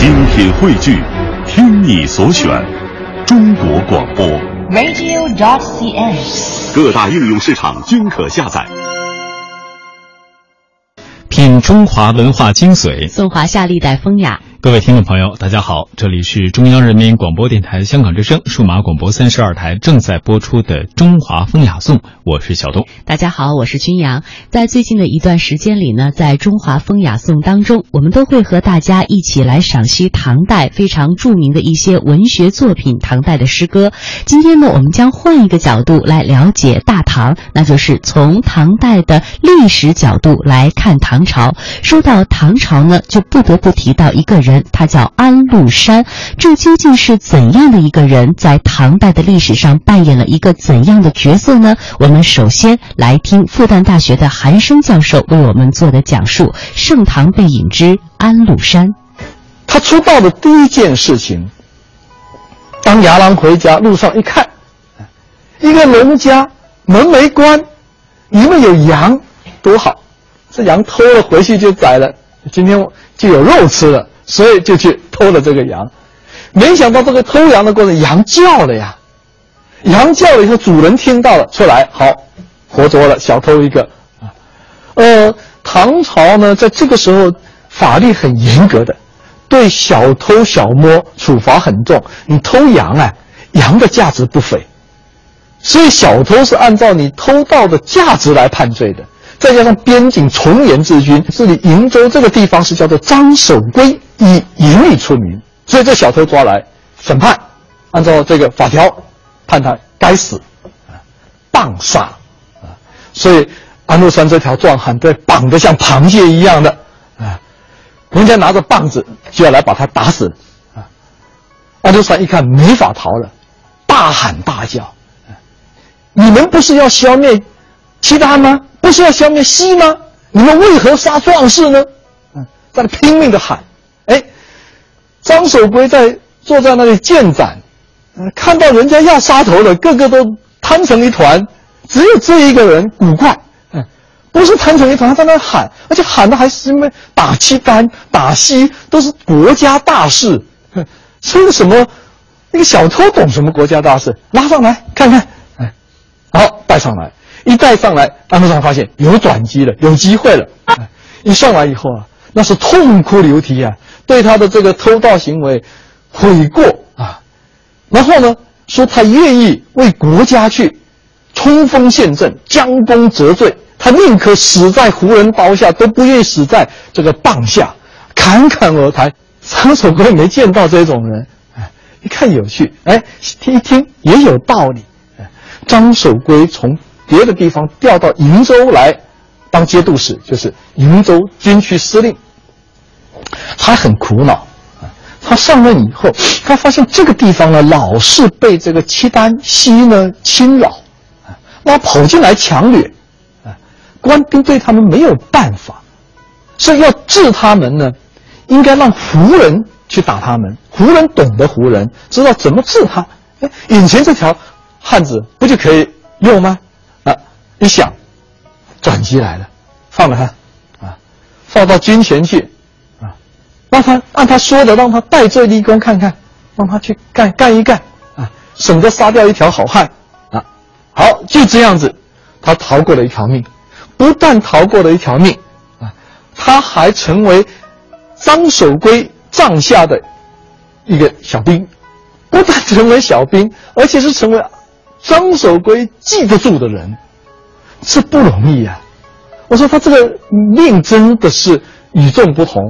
精品汇聚，听你所选，中国广播。radio.cn。各大应用市场均可下载。品中华文化精髓，颂华夏历代风雅。各位听众朋友，大家好，这里是中央人民广播电台香港之声数码广播三十二台正在播出的《中华风雅颂》，我是小东。大家好，我是君阳。在最近的一段时间里呢，在《中华风雅颂》当中，我们都会和大家一起来赏析唐代非常著名的一些文学作品、唐代的诗歌。今天呢，我们将换一个角度来了解大唐，那就是从唐代的历史角度来看唐朝。说到唐朝呢，就不得不提到一个人。人，他叫安禄山。这究竟是怎样的一个人，在唐代的历史上扮演了一个怎样的角色呢？我们首先来听复旦大学的韩生教授为我们做的讲述《盛唐背影之安禄山》。他出道的第一件事情，当牙郎回家路上一看，一个农家门没关，里面有羊，多好！这羊偷了回去就宰了，今天就有肉吃了。所以就去偷了这个羊，没想到这个偷羊的过程，羊叫了呀，羊叫了以后，主人听到了，出来，好，活捉了小偷一个啊。呃，唐朝呢，在这个时候法律很严格的，对小偷小摸处罚很重。你偷羊啊，羊的价值不菲，所以小偷是按照你偷盗的价值来判罪的。再加上边境从严治军，这里瀛州这个地方是叫做张守圭。以淫欲出名，所以这小偷抓来审判，按照这个法条判他该死，棒杀啊！所以安禄山这条壮汉被绑得像螃蟹一样的啊，人家拿着棒子就要来把他打死啊！安禄山一看没法逃了，大喊大叫：“你们不是要消灭契丹吗？不是要消灭西吗？你们为何杀壮士呢？”嗯，在那拼命的喊。哎，张守珪在坐在那里见斩，嗯，看到人家要杀头了，个个都瘫成一团，只有这一个人古怪，嗯，不是瘫成一团，他在那喊，而且喊的还是什么打契丹、打西都是国家大事，这是什么？那个小偷懂什么国家大事？拉上来看看，哎，好带上来，一带上来，安禄山发现有转机了，有机会了，哎，一上来以后啊，那是痛哭流涕啊。对他的这个偷盗行为悔过啊，然后呢，说他愿意为国家去冲锋陷阵、将功折罪，他宁可死在胡人刀下，都不愿意死在这个棒下，侃侃而谈。张守珪没见到这种人，哎，一看有趣，哎，听一听也有道理。哎，张守珪从别的地方调到瀛州来当节度使，就是瀛州军区司令。他很苦恼啊！他上任以后，他发现这个地方呢，老是被这个契丹西呢侵扰，啊，那跑进来强掠，啊，官兵对他们没有办法，所以要治他们呢，应该让胡人去打他们。胡人懂得胡人，知道怎么治他。哎，眼前这条汉子不就可以用吗？一想，转机来了，放了他，啊，放到军前去。啊让他按他说的，让他戴罪立功看看，让他去干干一干啊，省得杀掉一条好汉啊。好，就这样子，他逃过了一条命，不但逃过了一条命啊，他还成为张守圭帐下的一个小兵，不但成为小兵，而且是成为张守圭记得住的人，这不容易啊。我说他这个命真的是与众不同。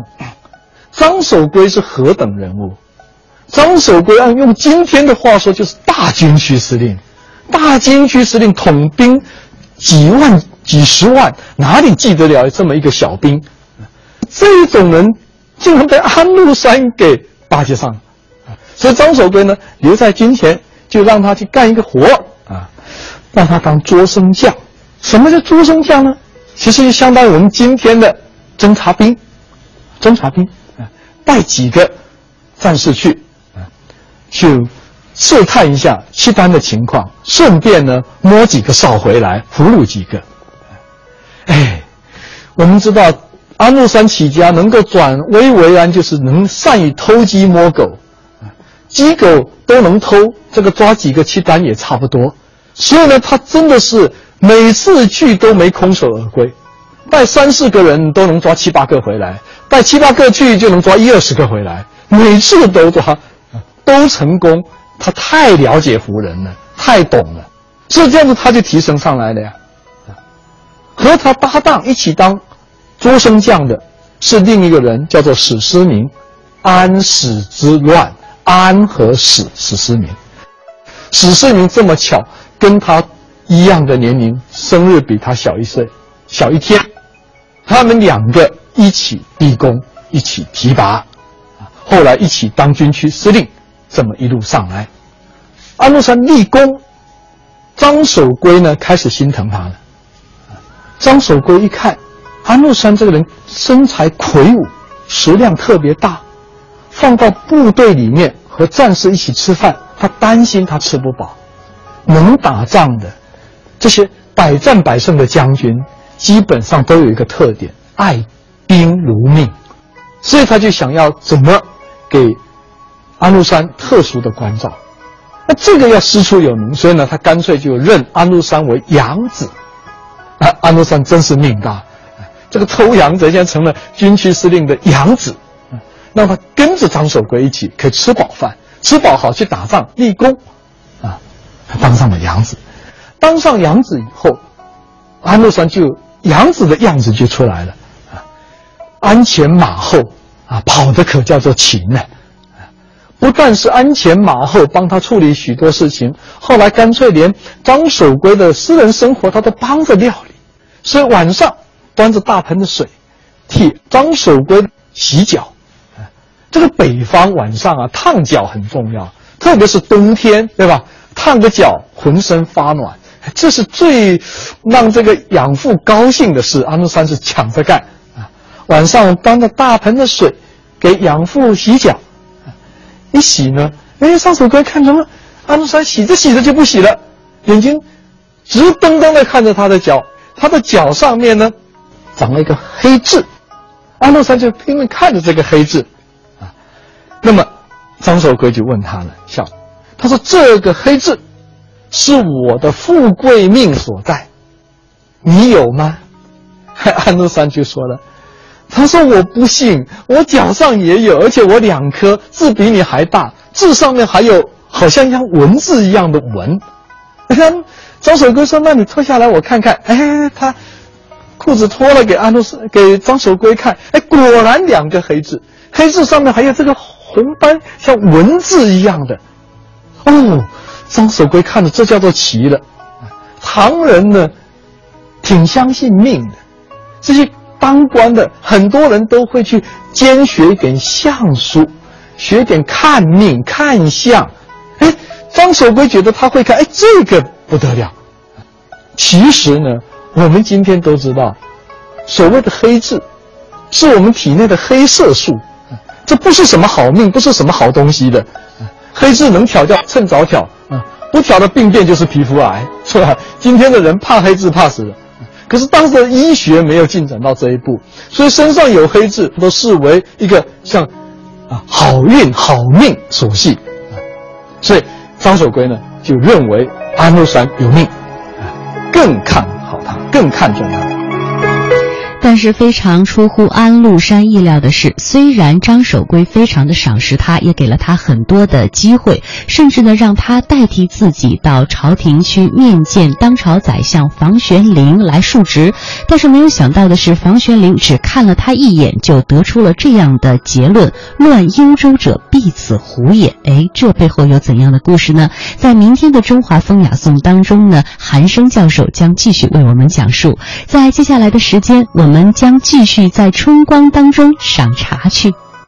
张守圭是何等人物？张守圭按用今天的话说，就是大军区司令。大军区司令统兵几万、几十万，哪里记得了这么一个小兵？这种人竟然被安禄山给巴结上了。所以张守圭呢，留在军前，就让他去干一个活啊，让他当捉生将。什么叫捉生将呢？其实就相当于我们今天的侦察兵，侦察兵啊。带几个战士去，啊，去试探一下契丹的情况，顺便呢摸几个哨回来，俘虏几个。哎，我们知道安禄山起家能够转危为安，就是能善于偷鸡摸狗，鸡狗都能偷，这个抓几个契丹也差不多。所以呢，他真的是每次去都没空手而归，带三四个人都能抓七八个回来，带七八个去就能抓一二十个回来，每次都抓，都成功。他太了解胡人了，太懂了，所以这样子他就提升上来了呀。和他搭档一起当捉生将的是另一个人，叫做史思明。安史之乱，安和史，史思明。史思明这么巧，跟他一样的年龄，生日比他小一岁，小一天。他们两个一起立功，一起提拔，后来一起当军区司令。这么一路上来，安禄山立功，张守珪呢开始心疼他了。张守珪一看，安禄山这个人身材魁梧，食量特别大，放到部队里面和战士一起吃饭，他担心他吃不饱。能打仗的这些百战百胜的将军，基本上都有一个特点：爱兵如命，所以他就想要怎么给。安禄山特殊的关照，那这个要师出有名，所以呢，他干脆就认安禄山为养子。啊，安禄山真是命大，这个偷羊贼现在成了军区司令的养子，让他跟着张守珪一起可以吃饱饭，吃饱好去打仗立功，啊，当上了养子。当上养子以后，安禄山就养子的样子就出来了，啊，鞍前马后，啊，跑的可叫做勤呢。不但是鞍前马后帮他处理许多事情，后来干脆连张守珪的私人生活他都帮着料理，所以晚上端着大盆的水，替张守珪洗脚。这个北方晚上啊，烫脚很重要，特别是冬天，对吧？烫个脚，浑身发暖，这是最让这个养父高兴的事。安禄山是抢着干啊，晚上端着大盆的水给养父洗脚。一洗呢，哎，张守珪看成了安禄山洗着洗着就不洗了，眼睛直瞪瞪的看着他的脚，他的脚上面呢长了一个黑痣，安禄山就拼命看着这个黑痣，啊，那么张守珪就问他了，笑，他说这个黑痣是我的富贵命所在，你有吗？安禄山就说了。他说：“我不信，我脚上也有，而且我两颗痣比你还大，痣上面还有好像像文字一样的纹。”张守珪说：“那你脱下来我看看。”哎，他裤子脱了给安禄山、给张守珪看，哎，果然两个黑痣，黑痣上面还有这个红斑，像文字一样的。哦，张守圭看着，这叫做奇了。唐人呢，挺相信命的，这些。当官的很多人都会去兼学一点相书，学点看命看相。哎，张守圭觉得他会看，哎，这个不得了。其实呢，我们今天都知道，所谓的黑痣，是我们体内的黑色素，这不是什么好命，不是什么好东西的。黑痣能挑掉，趁早挑啊！不挑的病变就是皮肤癌，是吧？今天的人怕黑痣怕死了。可是当时的医学没有进展到这一步，所以身上有黑痣都视为一个像啊好运好命所系，所以张守圭呢就认为安禄山有命，啊更看好他，更看重他。但是非常出乎安禄山意料的是，虽然张守珪非常的赏识他，也给了他很多的机会，甚至呢让他代替自己到朝廷去面见当朝宰相房玄龄来述职，但是没有想到的是，房玄龄只看了他一眼，就得出了这样的结论：乱幽州者必此胡也。哎，这背后有怎样的故事呢？在明天的中华风雅颂当中呢，韩生教授将继续为我们讲述。在接下来的时间，我我们将继续在春光当中赏茶去。